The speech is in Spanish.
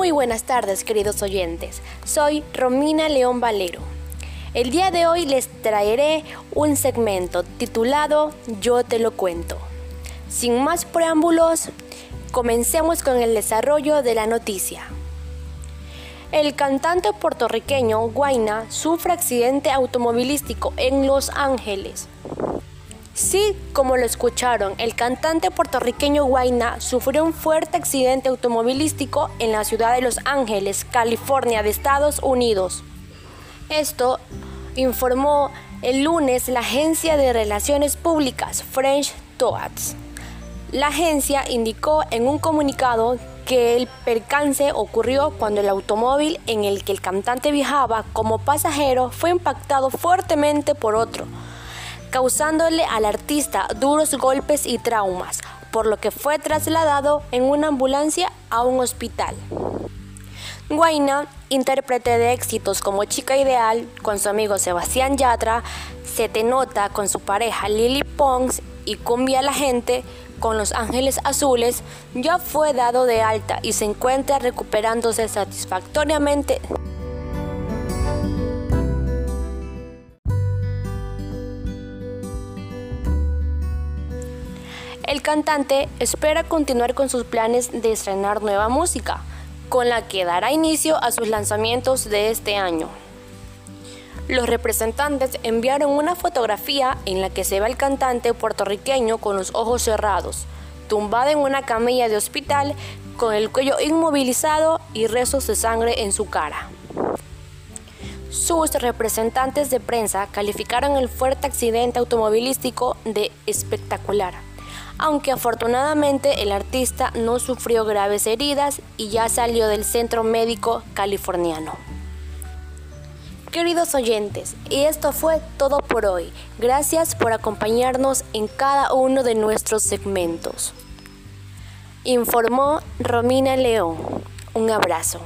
Muy buenas tardes, queridos oyentes. Soy Romina León Valero. El día de hoy les traeré un segmento titulado Yo te lo cuento. Sin más preámbulos, comencemos con el desarrollo de la noticia. El cantante puertorriqueño Guaina sufre accidente automovilístico en Los Ángeles. Sí, como lo escucharon, el cantante puertorriqueño Guaina sufrió un fuerte accidente automovilístico en la ciudad de Los Ángeles, California, de Estados Unidos. Esto informó el lunes la agencia de relaciones públicas French Toads. La agencia indicó en un comunicado que el percance ocurrió cuando el automóvil en el que el cantante viajaba como pasajero fue impactado fuertemente por otro causándole al artista duros golpes y traumas, por lo que fue trasladado en una ambulancia a un hospital. Guaina, intérprete de éxitos como Chica Ideal con su amigo Sebastián Yatra, Se Te Nota con su pareja Lily Pons y Cumbia la Gente con Los Ángeles Azules, ya fue dado de alta y se encuentra recuperándose satisfactoriamente. El cantante espera continuar con sus planes de estrenar nueva música, con la que dará inicio a sus lanzamientos de este año. Los representantes enviaron una fotografía en la que se ve al cantante puertorriqueño con los ojos cerrados, tumbado en una camilla de hospital con el cuello inmovilizado y restos de sangre en su cara. Sus representantes de prensa calificaron el fuerte accidente automovilístico de espectacular aunque afortunadamente el artista no sufrió graves heridas y ya salió del centro médico californiano. Queridos oyentes, y esto fue todo por hoy. Gracias por acompañarnos en cada uno de nuestros segmentos. Informó Romina León. Un abrazo.